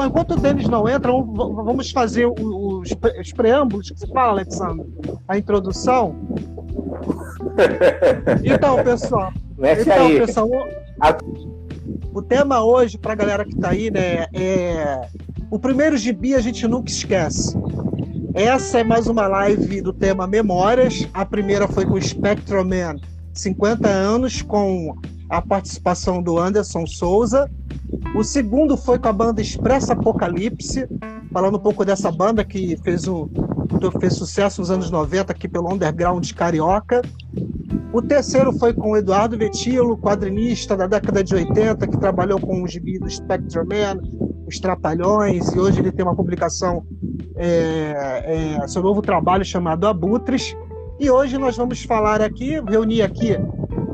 Bom, enquanto o Denis não entra, vamos fazer os, os preâmbulos que você fala, Alexandre, a introdução. Então, pessoal. então, aí. pessoal, o, o tema hoje, para a galera que está aí, né, é o primeiro gibi a gente nunca esquece. Essa é mais uma live do tema Memórias. A primeira foi com o Spectrum Man, 50 anos, com a participação do Anderson Souza. O segundo foi com a banda Expressa Apocalipse, falando um pouco dessa banda que fez, fez sucesso nos anos 90 aqui pelo underground carioca. O terceiro foi com o Eduardo Vetilo, quadrinista da década de 80, que trabalhou com o gibi do Spectrum Man, os Trapalhões, e hoje ele tem uma publicação, é, é, seu novo trabalho chamado Abutres. E hoje nós vamos falar aqui, reunir aqui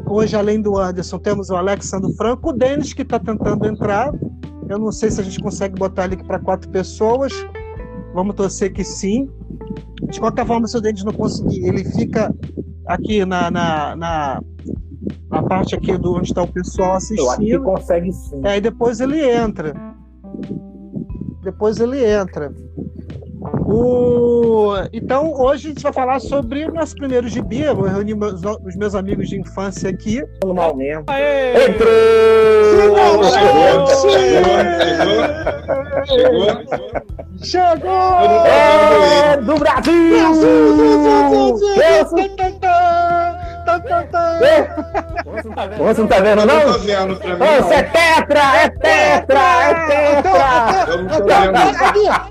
Hoje, além do Anderson, temos o Alexandre Franco, o Denis, que está tentando entrar. Eu não sei se a gente consegue botar ele aqui para quatro pessoas. Vamos torcer que sim. De qualquer forma, se o Denis não conseguir, ele fica aqui na, na, na, na parte aqui do onde está o pessoal assistindo. Eu acho que consegue sim. É, e depois ele entra. Depois ele entra. O... Então, hoje a gente vai falar sobre o nosso primeiro gibi. Eu vou reunir meus, os meus amigos de infância aqui. Mal mesmo. Entrou! Chegou! Chegou! Chegou! É do Brasil! Brasil! Você não tá vendo, não? Eu tô vendo pra mim. Você é tetra! É tetra! É tetra! Eu não tô vendo.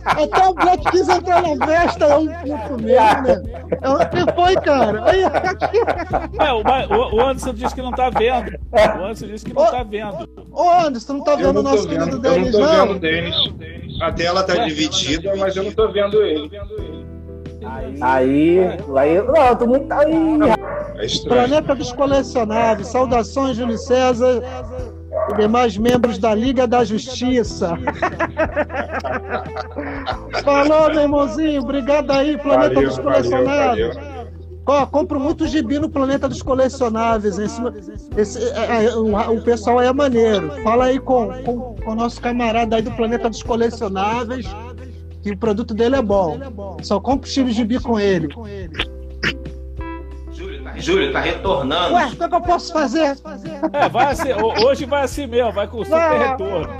Até o Black quis entrar na festa, é um puto mesmo, né? O que foi, cara? É, o, o Anderson disse que não tá vendo. O Anderson disse que não tá vendo. Ô, Anderson, não tá vendo o nosso querido Denis, não? Eu não tô vendo o Denis. A tela tá dividida, mas eu não tô vendo ele. Aí, aí, não, tô muito aí. É Planeta dos Colecionáveis, saudações, Júlio César e demais membros da Liga da Justiça. Falou, meu irmãozinho, obrigado aí, Planeta valeu, dos Colecionáveis. Valeu, valeu. Ó, compro muito gibi no Planeta dos Colecionáveis. Esse, esse, é, é, o, o, pessoal é maneiro. Fala aí com, com, com o nosso camarada aí do Planeta dos Colecionáveis que o produto dele é bom. Só compra o de gibi com ele. Júlio, tá retornando. Ué, o que, é que eu posso fazer? É, vai assim, hoje vai assim mesmo, vai com o super Não. retorno.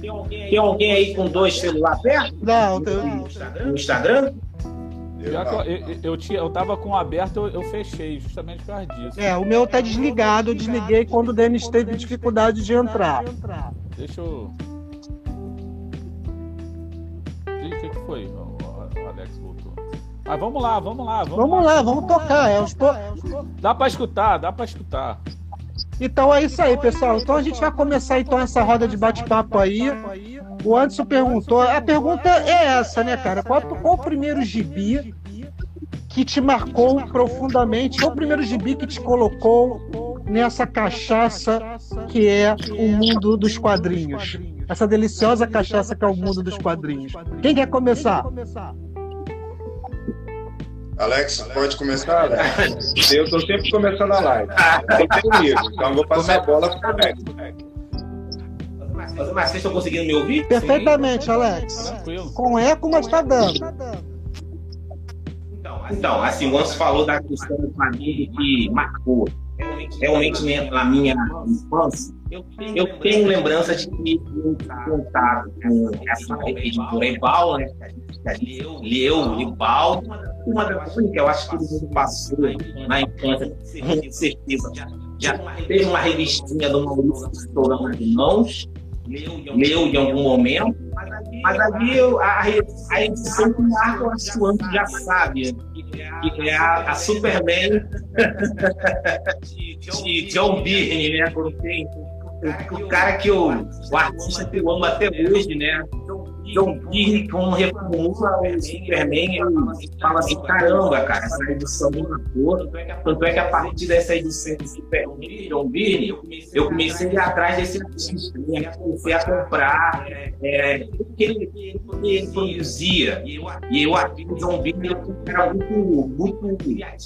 Tem alguém, tem alguém aí com dois celulares perto? Não, tem... no Instagram? No Instagram? Eu, eu, eu, tinha, eu tava com aberto, eu, eu, fechei, justamente por causa disso. É, o meu tá desligado, eu desliguei quando o Denis teve dificuldade de entrar. Deixa eu. Foi? O Alex voltou. Mas vamos lá, vamos lá. Vamos, vamos lá, vamos tocar. É, os... Dá para escutar, dá para escutar. Então é isso aí, pessoal. Então a gente vai começar então essa roda de bate-papo aí. O Anderson perguntou. A pergunta é essa, né, cara? Qual, qual o primeiro gibi que te marcou profundamente? Qual o primeiro gibi que te colocou nessa cachaça que é o mundo dos quadrinhos? Essa deliciosa cachaça que é o mundo dos quadrinhos. Quem quer começar? Alex, pode começar, Alex? Eu estou sempre começando a live. Isso, então vou passar a bola para o Alex. Mas vocês estão conseguindo me ouvir? Perfeitamente, Alex. Com eco, mas está dando. Então, assim, o Anso falou da questão do família que marcou realmente na minha infância, eu tenho lembrança de ter contato com essa editora Ebal, né? Leu, Libal, uma das coisas que eu acho que mundo passou na infância, com certeza. Já teve uma revistinha do Maurício Pistola nas mãos, leu em algum momento, mas ali eu, a, a edição que marca, eu acho que o já sabe, que é a, a Superman de John Byrne, né? Quando tem o, o cara que eu, o artista que eu amo até hoje, né? John Byrne, quando reformula o Superman, ele fala assim, caramba, cara, essa edição me matou. Tanto é que a partir dessa edição do Superman, John Byrne, eu comecei a ir atrás desse artista, né? comecei a comprar é, o que ele, ele, produzia. E eu acho que o John Byrne era muito, muito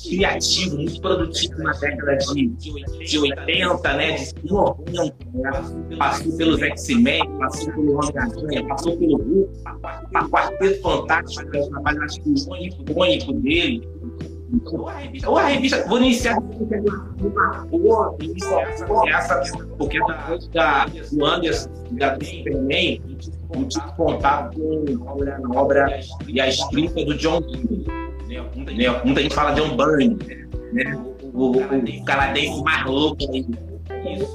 criativo, muito produtivo na década de, de 80, né, de 90, né? passou pelos X-Men, passou pelo Homem-Aranha, passou pelo Hulk, a Quarteto Fantástico, é o trabalho acho que icônico dele. Ou a revista, vou iniciar boa, iniciar essa, porque da, do Anderson, da do Superman, eu tive contato com a obra e a escrita do John King. Né? Muita gente fala John Byrne, né? o, o, o canadense mais louco aí.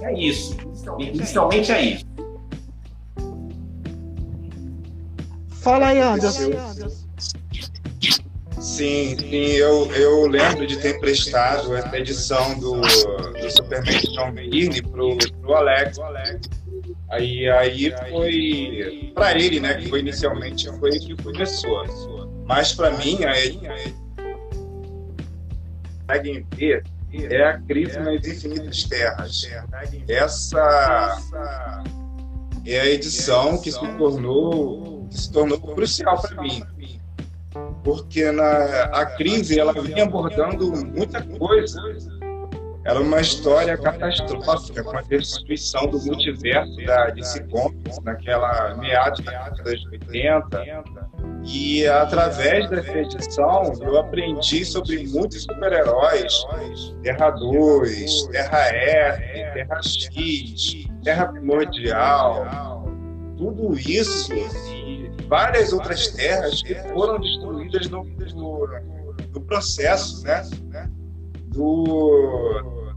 É isso. Inicialmente é isso. Fala aí, Anderson. Sim, sim, eu, eu lembro de ter emprestado essa edição do, do Superman John Byrne pro, pro Alex. Aí, aí foi para ele, né, que foi inicialmente foi que começou. Mas para mim, aí conseguem ver é a crise nas infinitas terras. Essa é a edição que se tornou se tornou crucial para mim porque na, a crise ela vinha abordando muita coisa. Era uma história catastrófica com a destruição do multiverso da DC Comics naquela meados da década de 80. E através dessa edição eu aprendi sobre muitos super-heróis: Terra 2, Terra F, Terra X, Terra Primordial. Tudo isso várias outras terras que foram destruídas no, no, no processo, né? Do,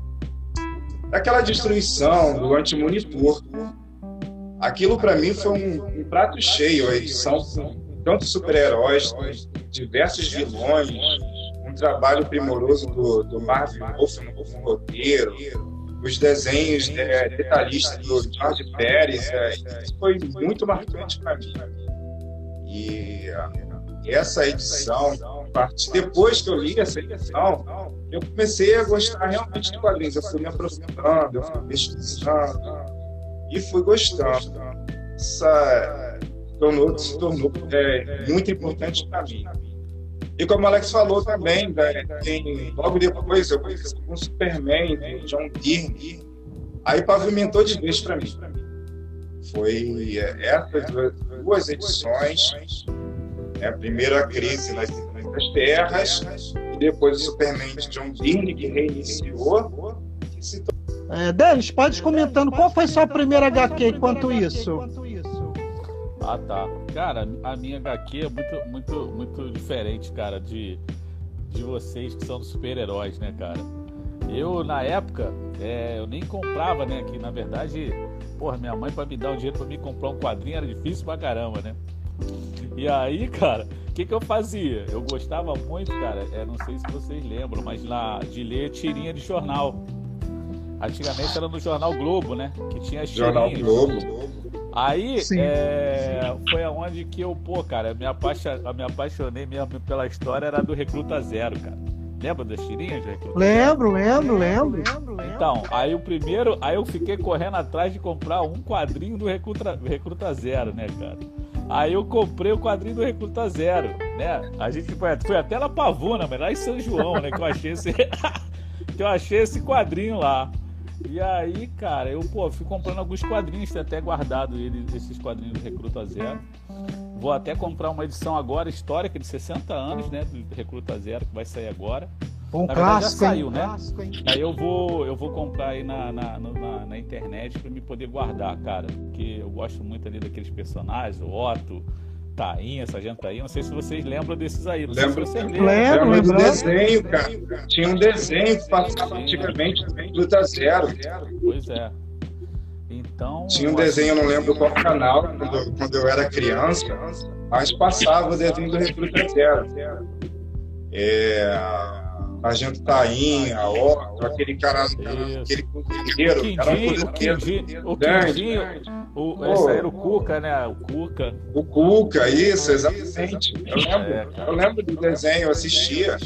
daquela destruição do antimonitor. Aquilo para mim foi um, um, prato cheio, a edição com tantos super-heróis, diversos vilões, um trabalho primoroso do, do Marvin Wolf no, no roteiro, os desenhos é, detalhistas do George Pérez, é, isso foi muito marcante para mim. E essa edição, depois que eu li essa edição, eu comecei a gostar realmente de quadrinhos. Eu fui me aprofundando, eu fui pesquisando e fui gostando. Essa tornou, se tornou é, muito importante para mim. E como o Alex falou também, né, tem, logo depois eu conheci com o Superman, né, John Byrne, aí pavimentou de vez para mim. Foi é, essas duas, duas edições. É a primeira crise nas Infinitas Terras e depois o Superman de John Byrne, que reiniciou. Que se... é, Denis, pode comentando qual foi sua primeira HQ enquanto isso? Ah, tá. Cara, a minha HQ é muito, muito, muito diferente, cara, de, de vocês que são super-heróis, né, cara? Eu, na época, é, eu nem comprava, né? Que na verdade, porra, minha mãe para me dar o um dinheiro para me comprar um quadrinho era difícil pra caramba, né? E aí, cara, o que, que eu fazia? Eu gostava muito, cara, é, não sei se vocês lembram, mas lá de ler tirinha de jornal. Antigamente era no Jornal Globo, né? Que tinha as Jornal Globo. Aí é, foi aonde que eu, pô, cara, me, apaixonei, me apaixonei mesmo pela história, era do Recruta Zero, cara. Lembra das tirinhas de Recruta Lembro, lembro, lembro. Então, aí o primeiro, aí eu fiquei correndo atrás de comprar um quadrinho do Recruta, Recruta Zero, né, cara? Aí eu comprei o quadrinho do Recruta Zero, né? A gente foi, foi até na Pavuna, mas lá em São João, né? Que eu achei esse, que eu achei esse quadrinho lá. E aí, cara, eu, pô, fui comprando alguns quadrinhos, tenho até guardado ele, esses quadrinhos do Recruta Zero. Vou até comprar uma edição agora histórica de 60 anos, né? Do Recruta Zero, que vai sair agora. Um na clássico, já saiu, hein? né? Clássico, aí eu vou, eu vou comprar aí na, na, na, na internet para me poder guardar, cara. Porque eu gosto muito ali daqueles personagens, o Otto, Tainha, Sargento Tainha. Não sei se vocês lembram desses aí. Não lembro, se vocês lembram. Lembro, lembro do desenho, cara. Tinha um desenho que passava antigamente também, Luta Zero. Pois é. Então. Tinha um desenho, eu não lembro qual canal, quando, quando eu era criança, mas passava o desenho do Recruta Zero. É. Sargento Tainha, Otto, aquele cara, aquele cozinheiro, o Quindinho, o Quindinho, O, esse aí era o Cuca, né? O Cuca. O Cuca, isso, exatamente. Eu lembro, é, eu lembro do desenho, eu assistia.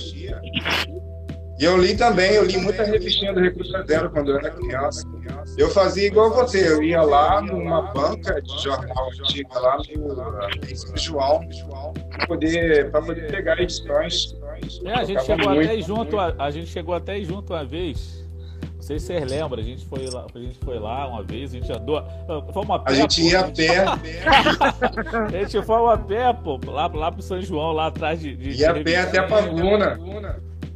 E eu li também, eu li muita revistinha do Recruta Zero quando eu era criança. Eu fazia igual você, eu ia lá numa banca de jornal antiga lá no São João, para poder, poder pegar edições. É, a gente chegou muito, até junto, a, a, gente chegou até junto uma vez. Não sei se vocês lembram, a gente foi lá, a gente foi lá uma vez, a gente andou. Fomos a pé. A gente ia a pé. a gente foi a pé, pô, lá, lá pro São João, lá atrás de. de ia a pé até a Pavuna.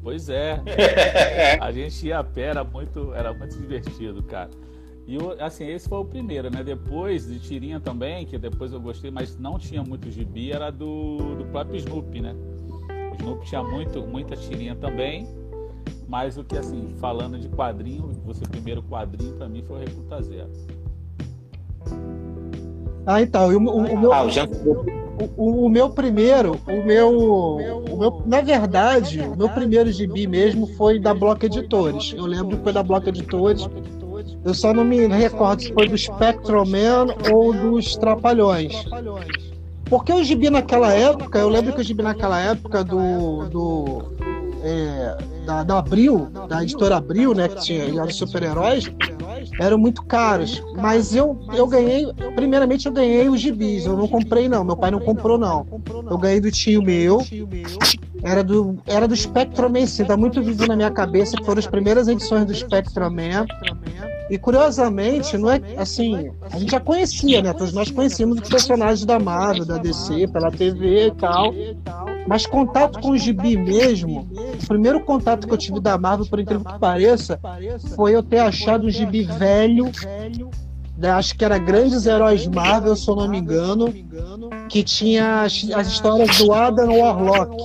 Pois é. a gente ia a pé, era muito, era muito divertido, cara. E assim, esse foi o primeiro, né? Depois de Tirinha também, que depois eu gostei, mas não tinha muito gibi, era do, do próprio Snoopy, né? O Snoopy tinha muito, muita tirinha também. Mas o que assim, falando de quadrinho, você primeiro quadrinho para mim foi o Recruta Zero. Ah, então, o, o, o meu. Ah, já... O, o, meu primeiro, o meu, o meu, na verdade, o meu primeiro gibi mesmo foi da Block Editores. Eu lembro que foi da Block Editores. Eu só não me recordo se foi do Spectrum Man ou dos Trapalhões. Porque o gibi naquela época, eu lembro que o gibi naquela época do, do é, da, da Abril, da editora Abril, né, que tinha dos super-heróis, eram muito caros. Mas eu, eu ganhei, primeiramente eu ganhei os gibis, eu não comprei não, meu pai não comprou não. Eu ganhei do tio meu, era do, era do Spectrum Man, sim, tá muito vivo na minha cabeça, que foram as primeiras edições do Spectrum Man. E curiosamente, não é assim, a gente já conhecia, né? Todos nós conhecíamos os personagens da Marvel, da DC, pela TV e tal. Mas contato com o gibi mesmo, o primeiro contato que eu tive da Marvel, por incrível que pareça, foi eu ter achado um gibi velho, né, acho que era Grandes Heróis Marvel, se eu não me engano, que tinha as, as histórias do Adam Warlock.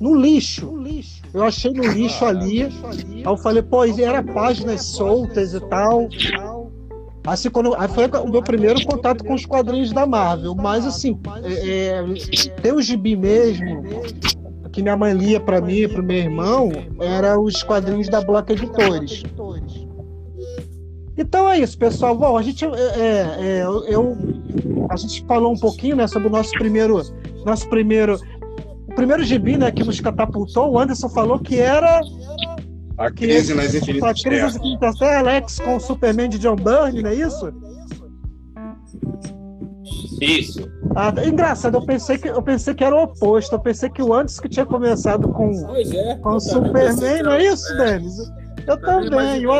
No lixo. Eu achei no lixo ali. Aí eu falei, pô, era páginas soltas e tal. Assim, quando, aí foi o meu primeiro contato com os quadrinhos da Marvel. Mas, assim, é, é, tem o gibi mesmo, que minha mãe lia para mim e para o meu irmão, era os quadrinhos da Block Editores. Então é isso, pessoal. Bom, a gente, é, é, é eu, a gente falou um pouquinho né, sobre o nosso primeiro, nosso primeiro, primeiro gibi né, que nos catapultou. O Anderson falou que era a crise nas infinitas A crise nas infinitas terras, Alex com o Superman de John Byrne, não é isso? Isso. Ah, engraçado, eu pensei, que, eu pensei que era o oposto. Eu pensei que o antes que tinha começado com, é, com o Superman, não é isso, é. Denis? Eu também. E o,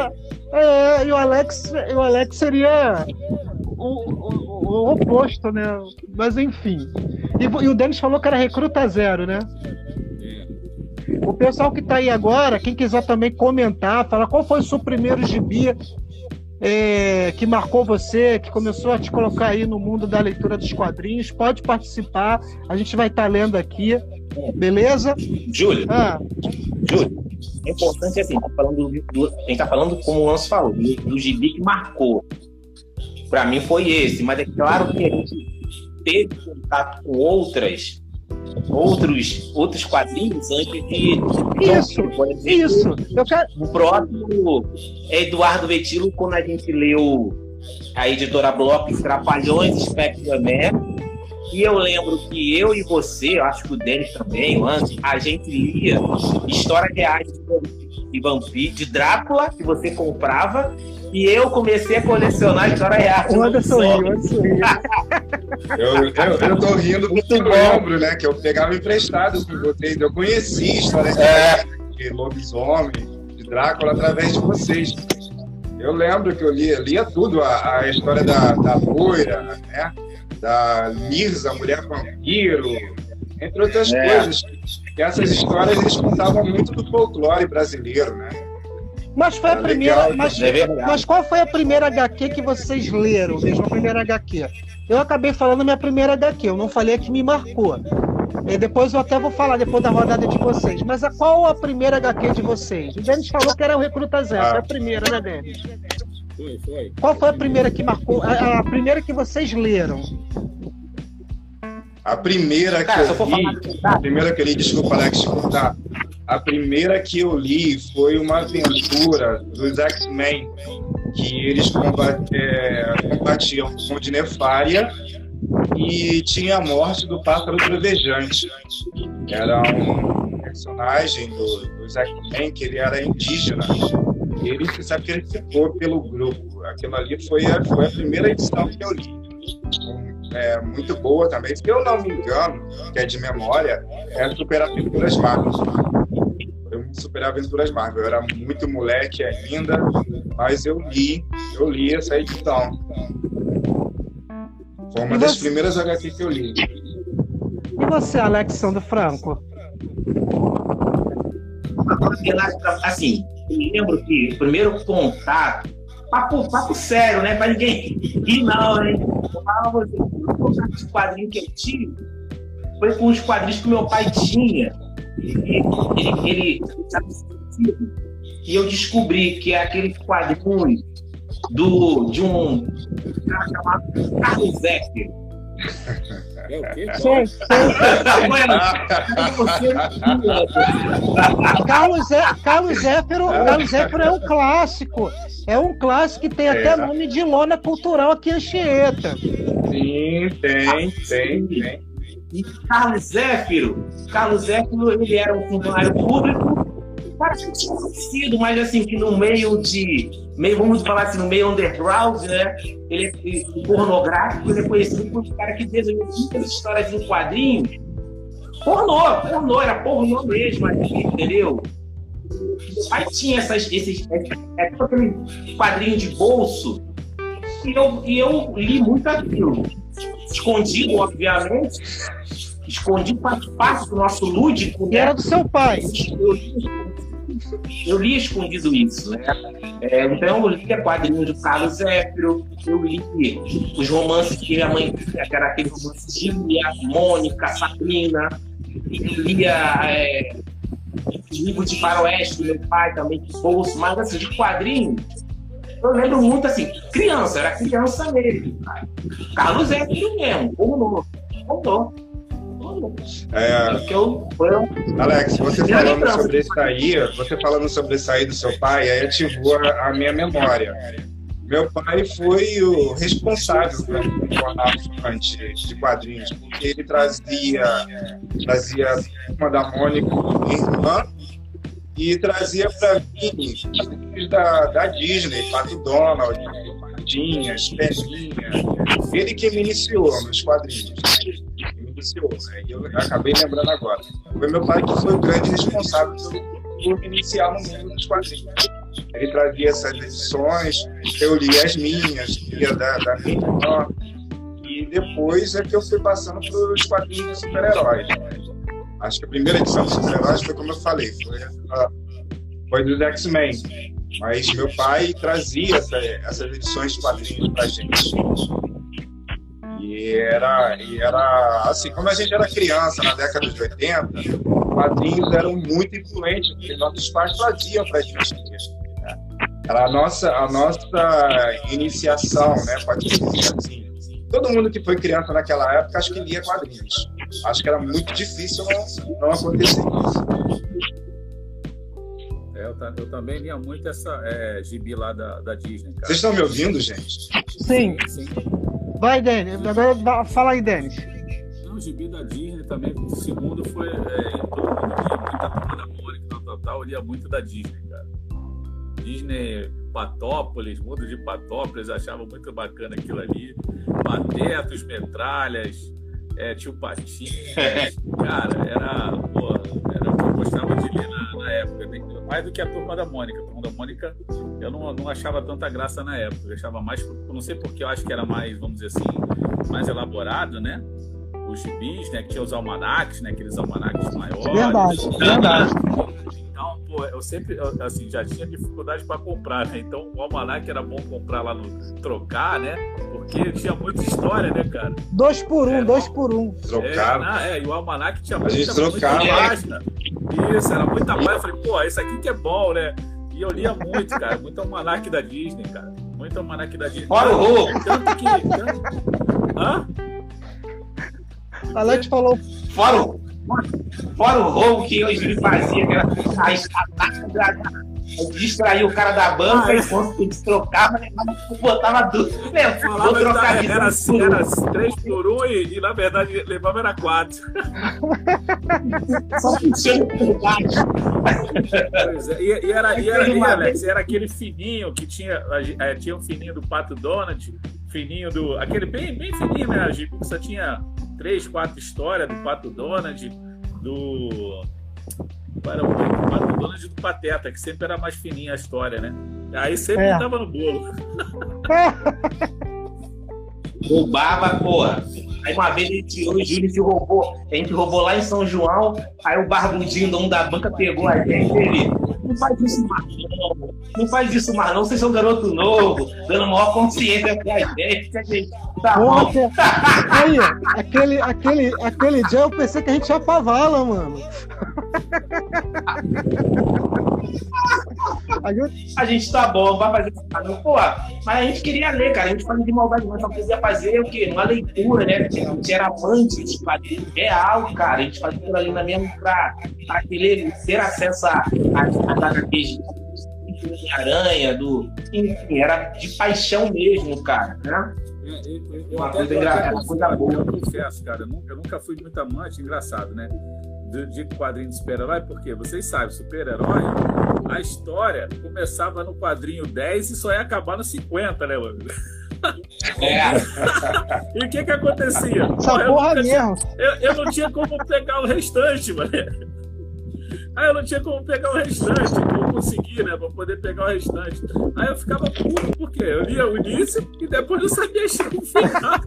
é, e o Alex, o Alex seria o, o, o, oposto, né? Mas enfim. E, o Denis falou que era recruta zero, né? O pessoal que está aí agora, quem quiser também comentar, falar qual foi o seu primeiro gibi é, que marcou você, que começou a te colocar aí no mundo da leitura dos quadrinhos, pode participar. A gente vai estar tá lendo aqui, beleza? Júlio. Ah. Júlio, é importante assim, tá falando do, a gente está falando, como o Lance falou, do, do gibi que marcou. Para mim foi esse, mas é claro que a gente teve contato com outras outros, outros quadrinhos antes de. Isso, isso. Eu quero... O próprio Eduardo Vetilo, quando a gente leu a editora Block Trapalhões Spectrum Man, e eu lembro que eu e você, acho que o Denis também, o Andy, a gente lia histórias reais de vampiro, de Drácula, que você comprava, e eu comecei a colecionar história real. O Anderson riu, Anderson riu. Eu, eu, eu tô rindo porque eu lembro, né? Que eu pegava emprestado com vocês. Eu conheci histórias é. de lobisomem, de Drácula, através de vocês. Eu lembro que eu lia, lia tudo, a, a história da, da loira, né? Da Lisa, mulher vampiro, entre outras é. coisas. E essas histórias eles contavam muito do folclore brasileiro, né? Mas foi a primeira. Legal, mas, é mas qual foi a primeira HQ que vocês leram? Mesmo a primeira HQ? Eu acabei falando minha primeira HQ, eu não falei a que me marcou. E depois eu até vou falar depois da rodada de vocês. Mas a, qual a primeira HQ de vocês? O Denis falou que era o Recruta Zero, ah. foi a primeira, né, Denis? Foi, foi. Qual foi a primeira que marcou? A, a primeira que vocês leram? A primeira Cara, que eu li, a primeira que eu li, desculpa, Alex, escutar. A primeira que eu li foi uma aventura dos X-Men que eles combat, é, combatiam com de nefária e tinha a morte do pássaro trovejante. Era um personagem do, do X-Men que ele era indígena. Ele se sacrificou pelo grupo. Aquilo ali foi a, foi a primeira edição que eu li. É, muito boa também. Se eu não me engano, que é de memória, é Super Aventuras Marvel. Foi um Super Aventuras Marvel. Eu era muito moleque ainda, mas eu li, eu li essa edição. Foi uma e das você... primeiras HQ que eu li. E você, Alexandre Franco? Assim, eu lembro que o primeiro contato, papo, papo sério, né? Pra ninguém rir, não, hein? Eu falava assim, o contato de quadrinho que eu tive foi com os quadrinhos que meu pai tinha. Ele, ele, ele e eu descobri que é aquele quadrinho do, de um cara chamado Carlos Zéfiro. É o quê? Sim, sim. Carlos, Zé, Carlos, Zéfiro, Carlos Zéfiro é um clássico. É um clássico que tem é. até nome de lona cultural aqui em Anchieta. Sim, tem, tem, tem. E Carlos Zéfiro, Carlos Zéfiro, ele era um funcionário público cara que tinha conhecido, mas assim, que no meio de. Meio, vamos falar assim, no meio underground, né? Ele pornográfico, ele é conhecido por um cara que desenhou muitas histórias em quadrinhos. Pornô, pornô, era pornô mesmo entendeu? Aí tinha essas, esses. É, é, tipo aquele quadrinho de bolso. E eu, e eu li muito aquilo. Escondido, obviamente escondi parte do nosso lúdico. E era do seu pai. Eu li, escondido isso, né? É, então eu li quadrinhos do Carlos Zéfiro, eu li os romances que minha mãe que era aquele romance de Lia, Mônica, Sabrina, eu lia é, livros de faroeste do meu pai também, de bolso, mas assim, de quadrinhos, eu lembro muito assim, criança, era criança mesmo. Carlos Zéfiro mesmo, como novo, como novo. É, Alex, você falando sobre isso aí, você falando sobre isso aí do seu pai, aí ativou a, minha memória. Meu pai foi o responsável por um jornal de quadrinhos, porque ele trazia, trazia uma da Mônica, minha irmã, e trazia para mim da, da Disney, Pato Donald, Patinhas, Pelinha. Ele que me iniciou nos quadrinhos iniciou. Né? Eu acabei lembrando agora. Foi meu pai que foi o grande responsável por, iniciar no mundo dos quadrinhos. Ele trazia essas edições, eu lia as minhas, lia da, da minha irmã, e depois é que eu fui passando para os quadrinhos de super-heróis. Acho que a primeira edição de super-heróis foi como eu falei, foi, foi dos X-Men. Mas meu pai trazia essa, essas edições de quadrinhos para gente. E era, e era assim, como a gente era criança na década de 80, quadrinhos eram muito influentes, porque nossos pais traziam para a gente. Né? Era a nossa, a nossa iniciação, né? Assim. Todo mundo que foi criança naquela época acho que lia quadrinhos. Acho que era muito difícil não, não acontecer isso. É, eu, eu, também lia muito essa é, gibi lá da, da Disney. Cara. Vocês estão me ouvindo, gente? Sim. sim. Vai, Denis. Agora fala aí, Denis. Não, o gibi da Disney também, o segundo foi. É, todo mundo lia muita turma da Mônica, tal, tal, tal. Eu lia muito da Disney, cara. Disney Patópolis, Mundo de Patópolis, achava muito bacana aquilo ali. Patetos, metralhas, é, tio Patinhas. cara, era. Pô, era gostava de ler na, na época. Né? Mais do que a turma da Mônica. A turma da Mônica eu não, não achava tanta graça na época. Eu achava mais, não sei porque eu acho que era mais, vamos dizer assim, mais elaborado, né? Os gibis, né? Que tinha os almanacs, né? Aqueles almanacs maiores. Verdade, verdade. Então, pô, eu sempre, assim, já tinha dificuldade para comprar, né? Então, o almanac era bom comprar lá no trocar, né? Porque tinha muita história, né, cara? Dois por um, é, dois por um. Trocava. É, é, e o almanac tinha muita, muita página. Isso, era muita página. Eu falei, pô, isso aqui que é bom, né? E eu lia muito, cara. Muito almanac da Disney, cara. Muito almanac da Disney. Fora o roubo! Tanto que. Tanto... Hã? Alex falou. Fora o, fora o roubo que eu me fazia, que era a distrair o cara da banca ah, enquanto a gente trocava, botava. Né? Vou trocar de era, assim, era 3 por 1 e, e, na verdade levava era 4. Só funciona por baixo. É, e, e, era, e, era, e, Alex, era aquele fininho que tinha, é, tinha um fininho do Pato Donald, fininho do. aquele bem, bem fininho, né? A só tinha 3, 4 histórias do Pato Donald, do para o Pato Donald do Pateta, que sempre era mais fininha a história, né? Aí sempre é. tava no bolo. Roubava, porra. Aí uma vez a gente, eu e o Júlio se roubou. A gente roubou lá em São João. Aí o barbudinho, dono da banca, pegou a gente. Ele, não faz isso mais não. Não faz isso mais não. Vocês são garoto novo, dando maior consciência pra gente. A gente tá bom. Aí, aquele, aquele, aquele dia eu pensei que a gente ia pra vala, mano. A gente tá bom, vai fazer isso. Pô, mas a gente queria ler, cara. A gente fazia de maldade, mas só queria fazer o quê? Uma leitura, né? A gente era amante de quadrinhos real, cara. A gente fazia aquilo ali na mesma pra, pra querer ter acesso a, a, a de aranha, do. Enfim, era de paixão mesmo, cara, né? É, eu, eu, uma coisa, engra... coisa boa. Eu confesso, cara, eu nunca, eu nunca fui muito amante, engraçado, né? De, de quadrinho de super-herói, porque vocês sabem, super-herói, a história começava no quadrinho 10 e só ia acabar no 50, né, mano? É. e o que que acontecia? Essa porra mesmo. Eu, eu não tinha como pegar o restante, mano. Aí eu não tinha como pegar o restante, como conseguir, né? Pra poder pegar o restante. Aí eu ficava puto, porque eu lia o início e depois eu sabia o final.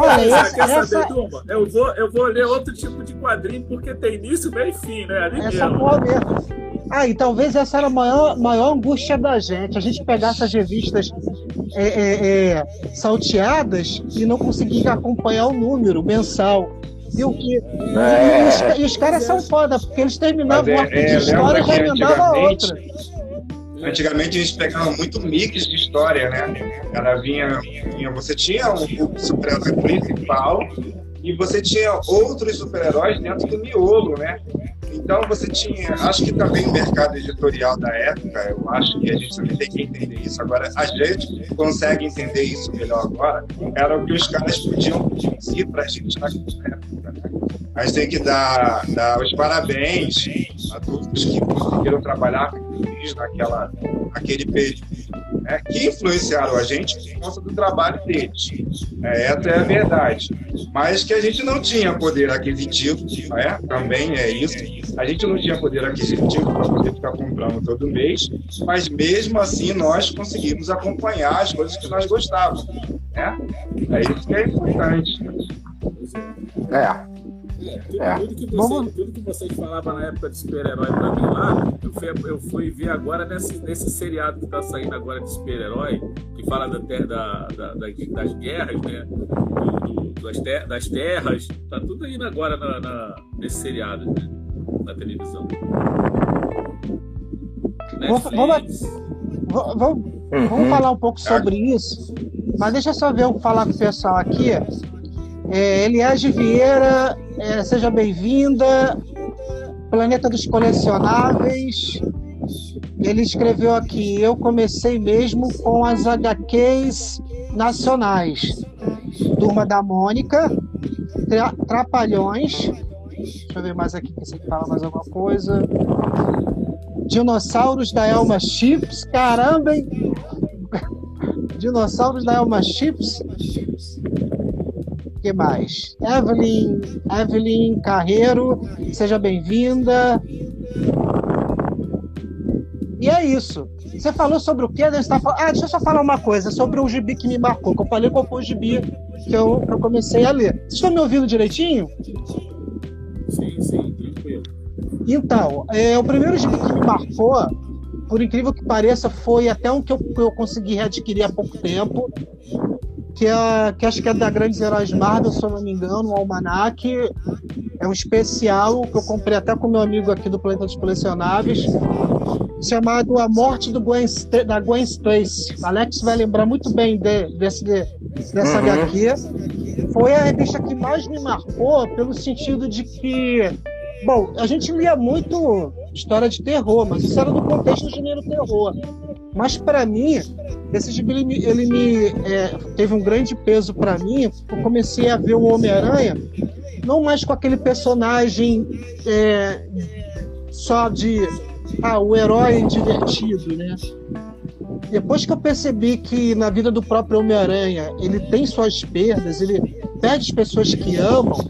Mas, quer essa... saber, turma? Eu vou, eu vou ler outro tipo de quadrinho porque tem início, meio e fim, né? Ali essa mesmo. porra mesmo. Ah, e talvez essa era a maior, maior angústia da gente. A gente pegar essas revistas é, é, é, salteadas e não conseguir acompanhar o número mensal. E o que? É. E, os, e os caras são foda, porque eles terminavam uma é, é, história e já emendavam outra. Antigamente a gente pegava muito mix de história, né? Ela vinha, vinha você tinha um super-herói principal e você tinha outros super-heróis dentro do miolo, né? Então você tinha, acho que também o mercado editorial da época, eu acho que a gente também tem que entender isso. Agora, a gente consegue entender isso melhor agora, era o que os caras podiam dizer para a gente naquela época. Né? Gente tem que dar, dar os parabéns a todos que conseguiram trabalhar naquela, naquele período né, que influenciaram a gente por conta do trabalho deles. É, essa é a verdade. Mas que a gente não tinha poder aquisitivo, é, também é isso. A gente não tinha poder aquisitivo para poder ficar comprando todo mês, mas mesmo assim nós conseguimos acompanhar as coisas que nós gostávamos. Né? É isso que é importante. É. Tudo, é. tudo, que você, tudo, que vocês falavam na época de super-herói pra mim lá, eu fui, eu fui ver agora nesse, nesse seriado que tá saindo agora de super-herói, que fala da terra, da, da, das guerras, né? Do, do, das, ter, das, terras. Tá tudo indo agora na, na, nesse seriado, né? na televisão. Vamos, vamos, vamos, uhum. falar um pouco sobre isso, mas deixa eu só ver eu falar com o pessoal aqui. É, Eliage Vieira, é, seja bem-vinda. Planeta dos Colecionáveis. Ele escreveu aqui: Eu comecei mesmo com as HQs nacionais. Turma da Mônica, Tra Trapalhões. Deixa eu ver mais aqui, que você fala mais alguma coisa. Dinossauros da Elma Chips. Caramba, hein? Dinossauros da Elma Chips que mais? Evelyn, Evelyn Carreiro, seja bem-vinda. E é isso. Você falou sobre o quê? Tá ah, deixa eu só falar uma coisa sobre o gibi que me marcou, que eu falei qual foi o gibi que eu, que eu comecei a ler. Vocês estão me ouvindo direitinho? Sim, sim, tranquilo. Então, é, o primeiro gibi que me marcou, por incrível que pareça, foi até um que eu, que eu consegui readquirir há pouco tempo, que, é, que acho que é da Grandes Heróis Marvel, se eu não me engano, um almanac. É um especial que eu comprei até com meu amigo aqui do Planeta dos Colecionáveis, chamado A Morte do Gwen, da Gwen Stacy. Alex vai lembrar muito bem de, desse, de, dessa uhum. HQ. Foi a revista que mais me marcou, pelo sentido de que, bom, a gente lia muito história de terror, mas isso era no contexto do gênero terror. Mas para mim, esse gibi ele, me, ele me é, teve um grande peso para mim. Eu comecei a ver o Homem-Aranha não mais com aquele personagem é, só de ah, o herói divertido, né? Depois que eu percebi que na vida do próprio Homem-Aranha ele tem suas perdas, ele perde as pessoas que amam,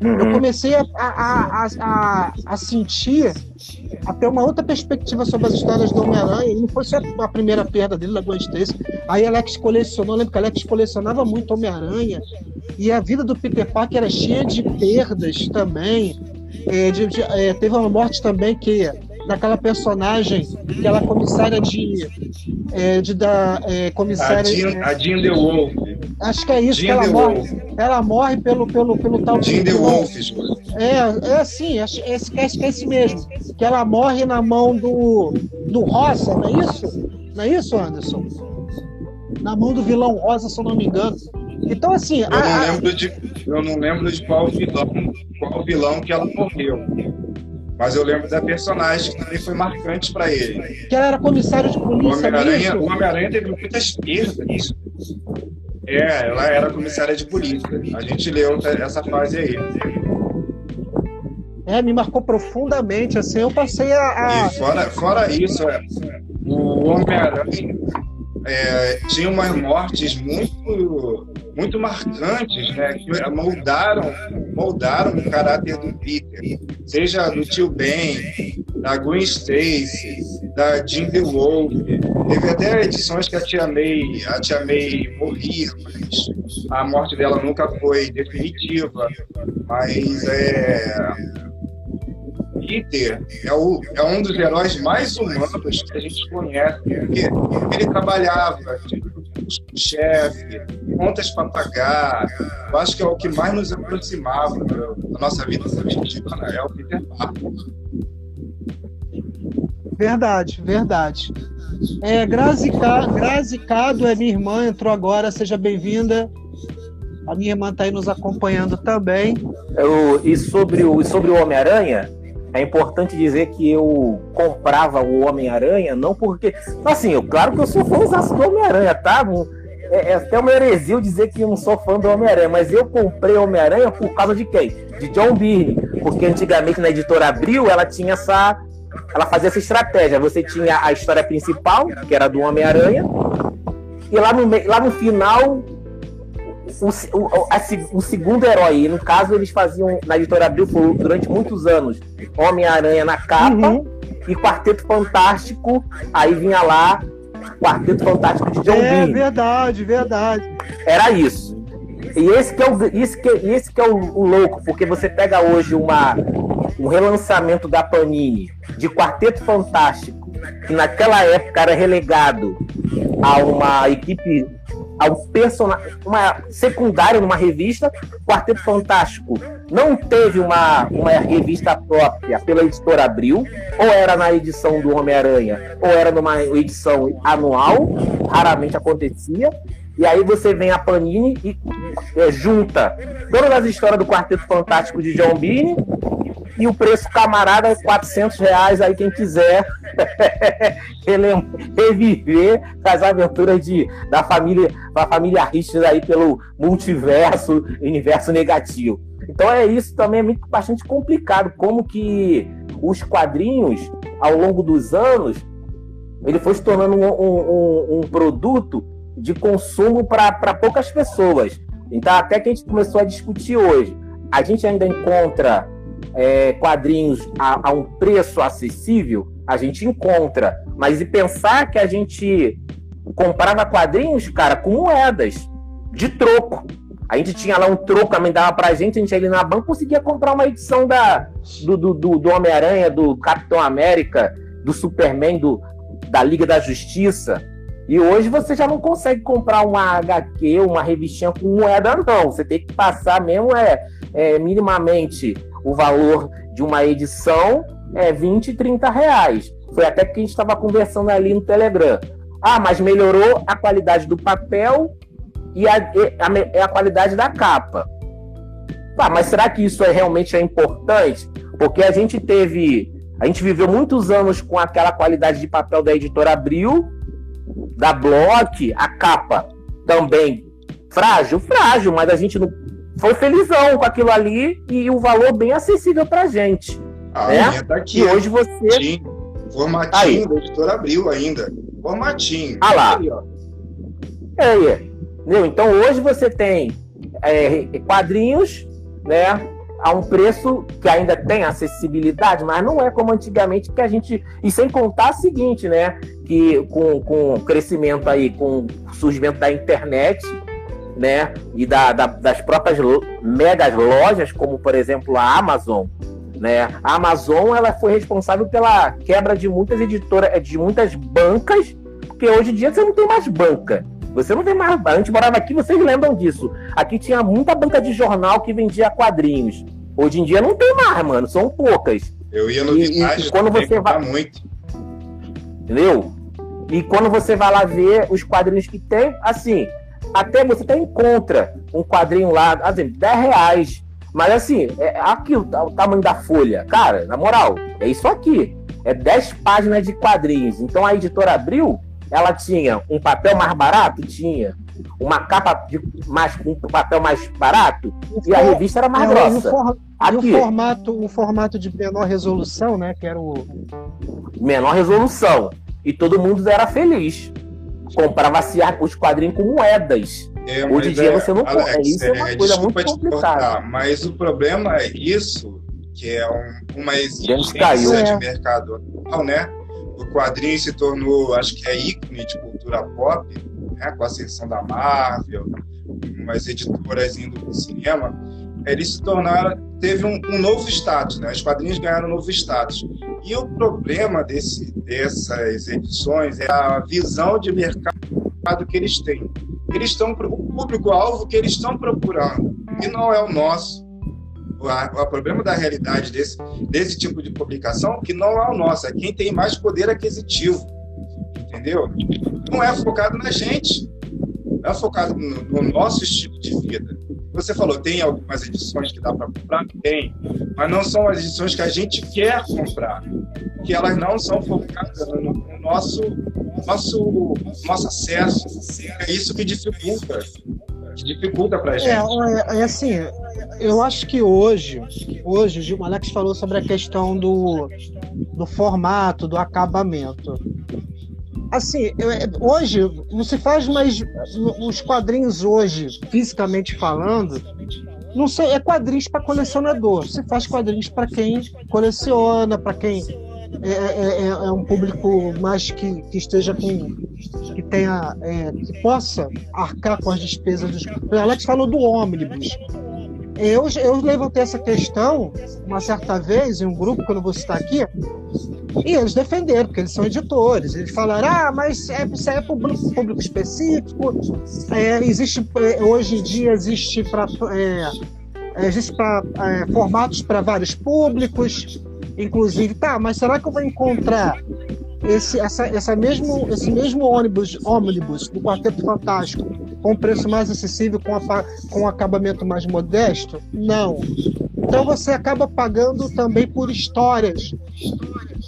eu uhum. comecei a, a, a, a, sentir até uma outra perspectiva sobre as histórias do Homem-Aranha. E não foi só a primeira perda dele, da Gwen Stacy. Aí Alex colecionou, lembro que Alex colecionava muito Homem-Aranha. E a vida do Peter Parker era cheia de perdas também. É, de, de, é, teve uma morte também que daquela personagem, aquela comissária de. É, de da é, comissária. A Jean, a Jean The Wolf. Acho que é isso Jean que ela morre. Wolf. Ela morre pelo, pelo, pelo tal. Jean The Wolf. É, é assim, é, é, é esse mesmo. Que ela morre na mão do, do Rosa, não é isso? Não é isso, Anderson? Na mão do vilão Rosa, se eu não me engano. Então, assim. Eu, a, não, lembro de, eu não lembro de qual vilão, qual vilão que ela morreu. Mas eu lembro da personagem que também foi marcante para ele. Que ela era comissária de polícia. O Homem-Aranha Homem teve muitas perdas. É, ela era comissária de polícia. A gente leu essa fase aí. É, me marcou profundamente. Assim, eu passei a. a... E fora, fora isso, é, o Homem-Aranha é, tinha umas mortes muito muito marcantes, né, que moldaram, moldaram o caráter do Peter, seja do tio Ben, da Gwen Stacy, da Jean DeWolf. Teve até edições que a tia May, a tia May morria, mas a morte dela nunca foi definitiva. Mas é, Peter é, o, é um dos heróis mais humanos que a gente conhece, porque ele trabalhava chefe, contas para pagar. Eu acho que é o que mais nos aproximava da nossa vida cotidiana, é o Peter Parker. Verdade, verdade. É, Grazi, Grazi Cado é minha irmã, entrou agora, seja bem-vinda. A minha irmã está aí nos acompanhando também. Eu, e sobre o, sobre o Homem-Aranha, é importante dizer que eu comprava o Homem-Aranha, não porque. Assim, eu, claro que eu sou fã do Homem-Aranha, tá? É, é até uma heresia dizer que eu não sou fã do Homem-Aranha, mas eu comprei Homem-Aranha por causa de quem? De John Byrne. Porque antigamente na editora Abril ela tinha essa. Ela fazia essa estratégia. Você tinha a história principal, que era do Homem-Aranha, e lá no, lá no final o, o, a, o, segundo herói. No caso, eles faziam na editora Abril durante muitos anos Homem-Aranha na capa uhum. e Quarteto Fantástico. Aí vinha lá Quarteto Fantástico de John É Bean. verdade, verdade. Era isso. E esse que é o, esse que, esse que é o, o louco, porque você pega hoje uma, um relançamento da Panini de Quarteto Fantástico, que naquela época era relegado a uma equipe ao personagem, uma secundária numa revista, Quarteto Fantástico não teve uma, uma revista própria pela editora Abril, ou era na edição do Homem-Aranha, ou era numa edição anual, raramente acontecia. E aí você vem a Panini e é, junta todas as histórias do Quarteto Fantástico de John Bean e o preço camarada é 400 reais aí quem quiser reviver as aventuras de, da família da família Richards aí pelo multiverso, universo negativo. Então é isso também é muito, bastante complicado como que os quadrinhos ao longo dos anos ele foi se tornando um, um, um produto de consumo para poucas pessoas. Então até que a gente começou a discutir hoje, a gente ainda encontra é, quadrinhos a, a, um preço acessível, a gente encontra. Mas e pensar que a gente comprava quadrinhos, cara, com moedas de troco. A gente tinha lá um troco, também dava pra gente, a gente ia ali na banca conseguia comprar uma edição da, do, do, do Homem-Aranha, do Capitão América, do Superman, do, da Liga da Justiça. E hoje você já não consegue comprar uma HQ, uma revistinha com moeda, não. Você tem que passar mesmo é, é minimamente o valor de uma edição é 20, 30 reais. Foi até que a gente estava conversando ali no Telegram. Ah, mas melhorou a qualidade do papel e a, a, a qualidade da capa. Ah, mas será que isso é realmente é importante? Porque a gente teve A gente viveu muitos anos com aquela qualidade de papel da editora Abril, da Block, a capa também frágil, frágil, mas a gente não foi felizão com aquilo ali e o valor bem acessível pra gente. Ah, né? tá aqui. E hoje você. Sim. Formatinho aí. da editora Abril ainda. Formatinho. Ah lá. Aí, ó. É aí. Entendeu? Então hoje você tem é, quadrinhos, né? A um preço que ainda tem acessibilidade, mas não é como antigamente que a gente. E sem contar o seguinte, né? Que com, com o crescimento aí, com o surgimento da internet, né? E da, da, das próprias megas lojas, como por exemplo a Amazon, né? A Amazon ela foi responsável pela quebra de muitas editoras, de muitas bancas, porque hoje em dia você não tem mais banca. Você não tem mais. A gente morava aqui, vocês lembram disso. Aqui tinha muita banca de jornal que vendia quadrinhos. Hoje em dia não tem mais, mano. São poucas. Eu ia no e, e, quando você vai muito. Entendeu? E quando você vai lá ver os quadrinhos que tem, assim, até você até encontra um quadrinho lá, assim, 10 reais. Mas assim, é aqui o, o tamanho da folha. Cara, na moral, é isso aqui. É 10 páginas de quadrinhos. Então a editora abriu, ela tinha um papel mais barato? Tinha. Uma capa de mais, um papel mais barato? E a revista era mais é, grossa. For, aqui. O formato, o formato de menor resolução, né? Que era o. Menor resolução. E todo mundo era feliz comprava os quadrinhos com moedas. É, Hoje em dia é, você não pode. É, isso é uma é, coisa muito complicada. Mas o problema é isso, que é um, uma exigência de mercado atual, né? O quadrinho se tornou, acho que é ícone de cultura pop, né? com a ascensão da Marvel, umas editoras indo para o cinema eles se tornaram, teve um, um, novo status, né? Os quadrinhos ganharam um novo status. E o problema desse, dessas edições é a visão de mercado que eles têm. Eles estão o público-alvo que eles estão procurando, e não é o nosso. O, o problema da realidade desse, desse tipo de publicação que não é o nosso, é quem tem mais poder aquisitivo. Entendeu? Não é focado na gente, não é focado no, no nosso estilo de vida você falou, tem algumas edições que dá para comprar? Tem. Mas não são as edições que a gente quer comprar. Que elas não são focadas no, no nosso, nosso, nosso acesso. É isso que dificulta. Que dificulta para a gente. É, é, assim, eu acho que hoje, hoje, o Alex falou sobre a questão do, do formato, do acabamento assim, hoje não se faz mais os quadrinhos hoje, fisicamente falando, não sei, é quadrinhos para colecionador. Se faz quadrinhos para quem coleciona, para quem é, é, é, é, um público mais que, que esteja com que tenha é, que possa arcar com as despesas dos. O Alex falou do ônibus. Eu, eu levantei essa questão uma certa vez em um grupo que eu não vou citar aqui, e eles defenderam, porque eles são editores. Eles falaram: ah, mas é, isso é público, público específico. É, existe, é, hoje em dia existe para é, é, existe para é, formatos para vários públicos, inclusive. Tá, mas será que eu vou encontrar esse, essa, essa mesmo, esse mesmo ônibus, ônibus do Quarteto Fantástico com preço mais acessível, com, a, com acabamento mais modesto? Não. Então você acaba pagando também por histórias.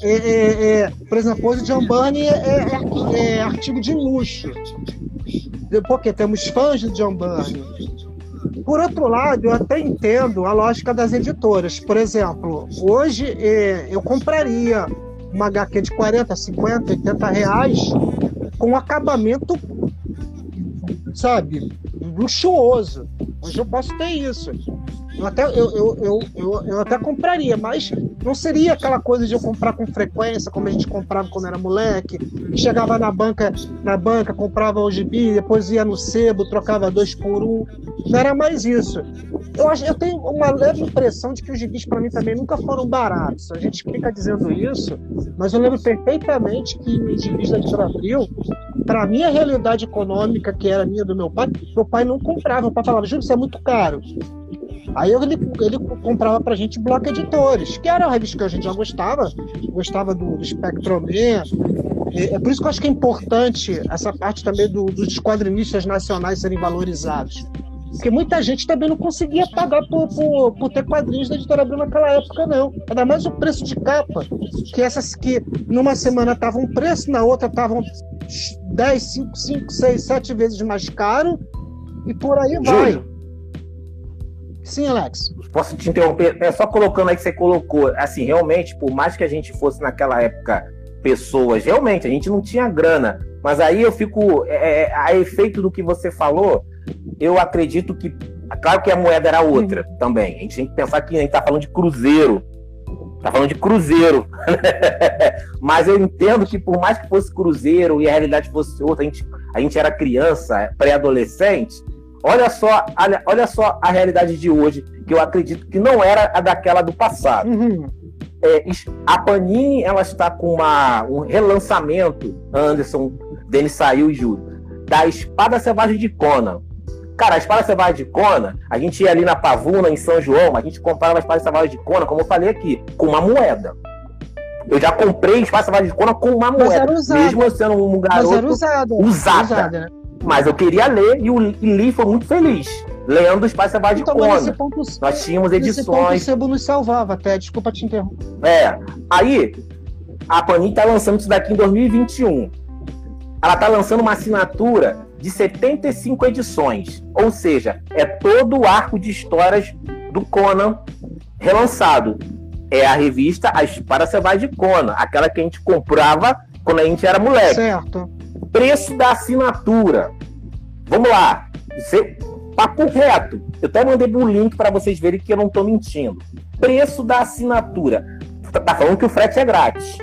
É, é, é, por exemplo, hoje Bunny é, é, é, artigo de luxo. Porque temos fãs de Bunny. Por outro lado, eu até entendo a lógica das editoras. Por exemplo, hoje é, eu compraria uma HQ de 40, 50, 80 reais com acabamento, sabe, luxuoso. Hoje eu posso ter isso. Eu até, eu, eu, eu, eu, eu até compraria, mas não seria aquela coisa de eu comprar com frequência, como a gente comprava quando era moleque, chegava na banca, na banca, comprava o gibi, depois ia no sebo, trocava dois por um. Não era mais isso. Eu, acho, eu tenho uma leve impressão de que os gibis para mim também nunca foram baratos. A gente fica dizendo isso, mas eu lembro perfeitamente que os gibis da Editora Abril, para minha realidade econômica, que era minha do meu pai, meu pai não comprava. Meu pai falava, Júlio, isso é muito caro. Aí ele, ele comprava pra gente Bloco Editores, que era uma revista que a gente já gostava, gostava do, do Spectroman. É, é por isso que eu acho que é importante essa parte também do, dos quadrinistas nacionais serem valorizados. Porque muita gente também não conseguia pagar por, por, por ter quadrinhos da editora Abril naquela época, não. Ainda mais o preço de capa. Que essas que numa semana estavam um preço, na outra estavam 10, 5, 5, 6, 7 vezes mais caro. E por aí vai. Sim, Alex. Posso te interromper? É só colocando aí que você colocou. Assim, realmente, por mais que a gente fosse naquela época pessoas, realmente, a gente não tinha grana. Mas aí eu fico. É, é a efeito do que você falou, eu acredito que. Claro que a moeda era outra uhum. também. A gente tem que pensar que a gente está falando de cruzeiro. Tá falando de cruzeiro. Mas eu entendo que por mais que fosse cruzeiro e a realidade fosse outra, a gente, a gente era criança, pré-adolescente. Olha só, olha, olha só a realidade de hoje, que eu acredito que não era a daquela do passado. Uhum. É, a Panini ela está com uma, um relançamento, Anderson, Denis saiu e Júlio, da Espada Selvagem de Conan. Cara, a Espada Selvagem de Conan, a gente ia ali na Pavuna, em São João, a gente comprava a Espada Selvagem de Conan, como eu falei aqui, com uma moeda. Eu já comprei Espada Selvagem de Conan com uma moeda. Mesmo sendo um garoto Mas era usado. usada. usada né? Mas eu queria ler e, o, e li foi muito feliz. Lendo o Espaço Selvagem então, de Conan. Ponto, Nós tínhamos edições. O nos salvava até, desculpa te interromper. É. Aí, a Panini tá lançando isso daqui em 2021. Ela tá lançando uma assinatura de 75 edições. Ou seja, é todo o arco de histórias do Conan relançado. É a revista A Espada Selvagem de Conan, aquela que a gente comprava quando a gente era moleque. Certo. Preço da assinatura. Vamos lá. Você, papo reto. Eu até mandei um link para vocês verem que eu não estou mentindo. Preço da assinatura. Tá falando que o frete é grátis.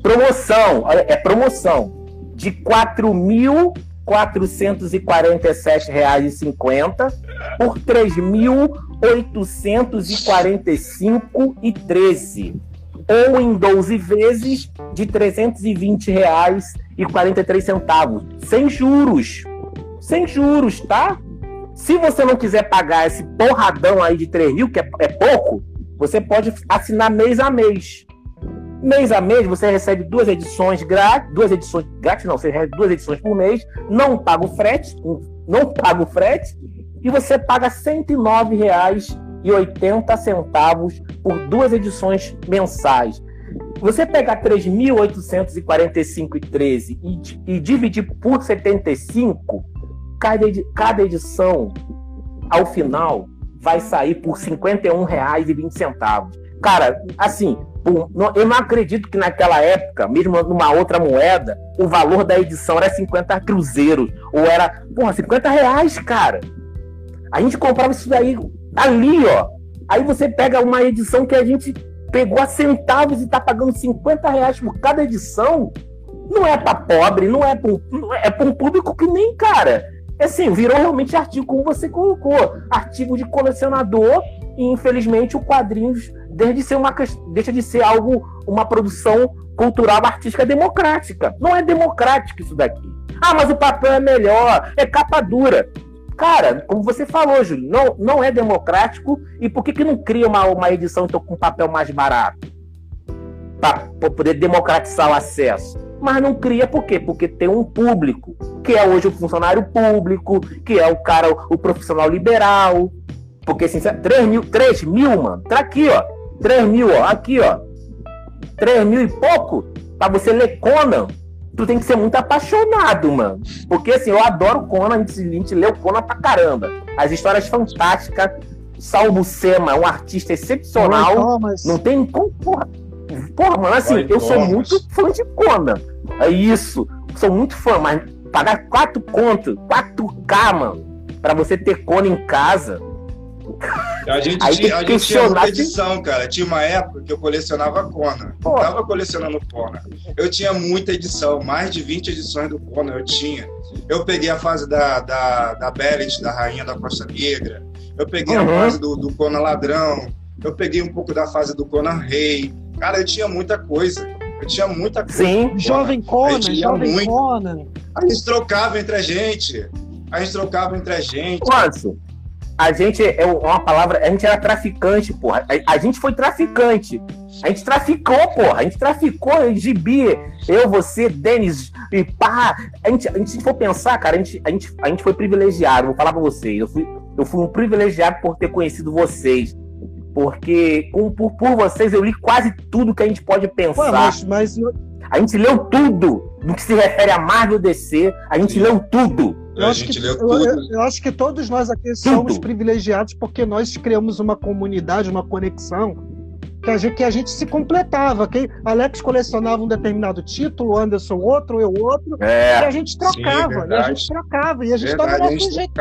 Promoção, é promoção de R$ 4.447,50 por R$ 3.845,13 ou em 12 vezes de R$ 320,43, sem juros. Sem juros, tá? Se você não quiser pagar esse porradão aí de 3 mil, que é, é pouco, você pode assinar mês a mês. Mês a mês você recebe duas edições grátis, duas edições grátis não, você recebe duas edições por mês, não paga o frete, não paga o frete, e você paga R$ 109,80 por duas edições mensais. Você pegar 3.845,13 e, e dividir por 75, cada, cada edição, ao final, vai sair por R$ 51,20. Cara, assim, eu não acredito que naquela época, mesmo numa outra moeda, o valor da edição era 50 cruzeiros. Ou era, porra, 50 reais, cara. A gente comprava isso daí ali, ó. Aí você pega uma edição que a gente pegou a centavos e tá pagando 50 reais por cada edição. Não é para pobre, não é para é para um público que nem, cara. É assim, virou realmente artigo, como você colocou. Artigo de colecionador e, infelizmente, o quadrinhos deixa de ser, uma, deixa de ser algo, uma produção cultural artística democrática. Não é democrático isso daqui. Ah, mas o papel é melhor, é capa dura. Cara, como você falou, Júlio, não, não é democrático. E por que, que não cria uma, uma edição então, com papel mais barato? Para poder democratizar o acesso. Mas não cria por quê? Porque tem um público, que é hoje o funcionário público, que é o cara, o profissional liberal. Porque, assim, 3 mil, 3 mil, mano, tá aqui, ó. 3 mil, ó, aqui, ó. 3 mil e pouco, pra você ler Conan, tu tem que ser muito apaixonado, mano. Porque assim, eu adoro Conan, a gente, a gente leu Conan pra caramba. As histórias fantásticas. Salvo Sema, um artista excepcional. Não tem como. Porra, porra mano, assim, eu Thomas. sou muito fã de Conan. É isso. Sou muito fã, mas pagar 4 conto, 4K, mano, pra você ter Conan em casa. A gente, Aí tinha, a gente tinha muita edição, cara. Tinha uma época que eu colecionava Conan. Não tava colecionando Conan. Eu tinha muita edição, mais de 20 edições do Conan eu tinha. Eu peguei a fase da, da, da Bellet, da Rainha da Costa Negra. Eu peguei uhum. a fase do, do Conan Ladrão. Eu peguei um pouco da fase do Conan Rei. Cara, eu tinha muita coisa. Eu tinha muita coisa. Sim, Jovem Conan, Jovem muito. Conan. A gente trocava entre a gente. A gente trocava entre a gente. Quanto? A gente é uma palavra, a gente era traficante, porra. A, a, gente foi traficante. A gente traficou, porra. A gente traficou gibi. Eu, você, Denis, E pá, a gente, a gente for pensar, cara, a gente, a, gente, a gente foi privilegiado, vou falar pra vocês. Eu fui, eu fui um privilegiado por ter conhecido vocês. Porque com, por, por vocês eu li quase tudo que a gente pode pensar. Pô, mas, mas... A gente leu tudo no que se refere a Marvel DC. A gente leu tudo. Eu acho, que, eu, eu, eu acho, que, todos nós aqui somos privilegiados porque nós criamos uma comunidade, uma conexão que a gente, que a gente se completava. Que Alex colecionava um determinado título, Anderson outro, eu outro, é. e a gente trocava, Sim, e a gente trocava, e a gente estava no nosso jeito.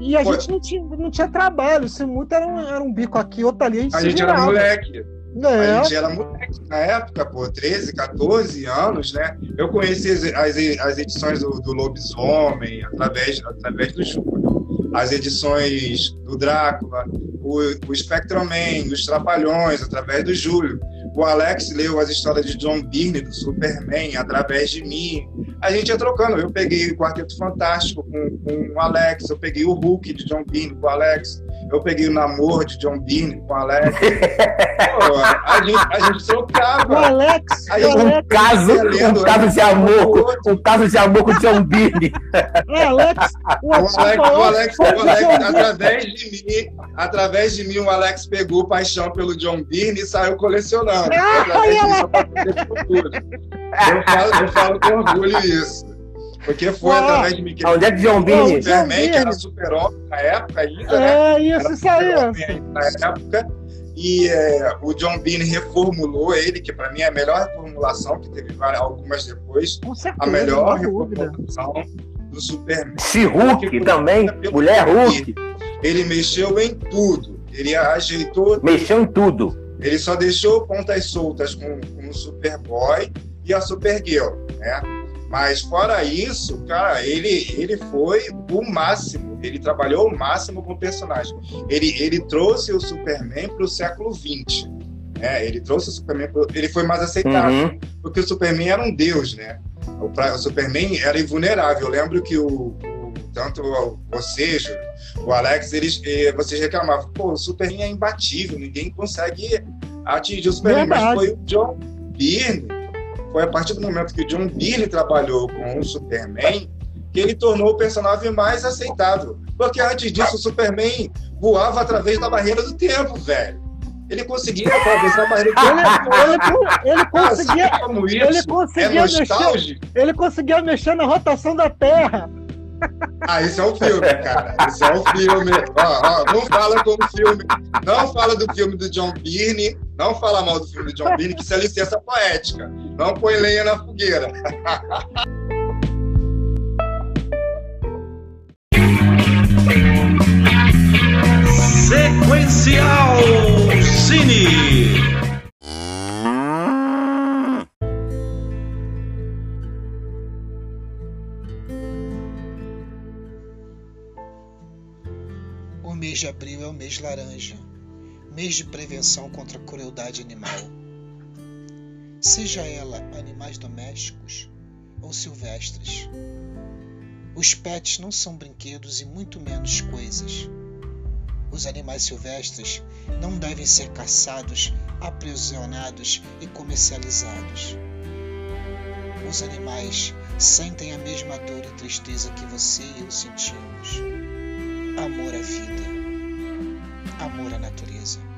E a Foi. gente não tinha, não tinha trabalho, se muito era um, era um bico aqui, outro ali, a gente A gente era moleque. É. A gente era moleque na época, pô, 13, 14 anos, né? Eu conheci as, as, as edições do, do, Lobisomem através, através do Júlio. As edições do Drácula, o, o Spectroman, os Trapalhões, através do Júlio. O Alex leu as histórias de John Byrne, do Superman, através de mim. A gente ia trocando. Eu peguei o Quarteto Fantástico com, com o Alex, eu peguei o Hulk de John Byrne com o Alex, eu peguei o Namor de John Byrne com o Alex. Pô, a, gente, a gente trocava. O Alex, a gente, um caso, lendo, um caso de amor, um caso de amor com o John Byrne. O Alex, o Alex, o Alex, o Alex através de mim, através de mim, o Alex pegou paixão pelo John Byrne e saiu colecionando. Ai, eu, falo, eu falo com orgulho isso. Porque foi através de mim que Onde é que John Byrne? Superman, que era super-homem na época ainda, né? É, isso, isso aí. Na época. E é, o John Byrne reformulou ele, que para mim é a melhor reformulação, que teve algumas depois. Certeza, a melhor reformulação do Superman. Se Hulk também, Mulher Hulk. Ele mexeu em tudo. Ele ajeitou. Mexeu em tudo. Ele só deixou pontas soltas com, com o Superboy e a Supergirl, né? Mas fora isso, cara, ele, ele foi o máximo. Ele trabalhou o máximo com o personagem. Ele, ele trouxe o Superman para o século XX. Né? Ele trouxe o Superman, pro, ele foi mais aceitável, uhum. porque o Superman era um deus, né? O, o Superman era invulnerável. Eu lembro que o, tanto vocês, o Alex, eles, eh, vocês reclamavam, pô, o Superman é imbatível, ninguém consegue atingir o Superman. Verdade. Mas foi o John Byrne foi a partir do momento que o John Byrne trabalhou com o Superman que ele tornou o personagem mais aceitável. Porque antes disso, o Superman voava através da barreira do tempo, velho. Ele conseguia atravessar a barreira do tempo. Ele, ele, ele conseguia, assim isso, ele, conseguia é mexer, ele conseguia mexer na rotação da Terra. Ah, isso é um filme, cara. Isso é um filme. Ó, ó, não fala como filme. Não fala do filme do John Byrne. Não fala mal do filme do John que isso é licença poética. Não põe lenha na fogueira. Sequencial Cine. mês de abril é o mês laranja, mês de prevenção contra a crueldade animal. Seja ela animais domésticos ou silvestres. Os pets não são brinquedos e muito menos coisas. Os animais silvestres não devem ser caçados, aprisionados e comercializados. Os animais sentem a mesma dor e tristeza que você e eu sentimos. Amor à vida amor à natureza.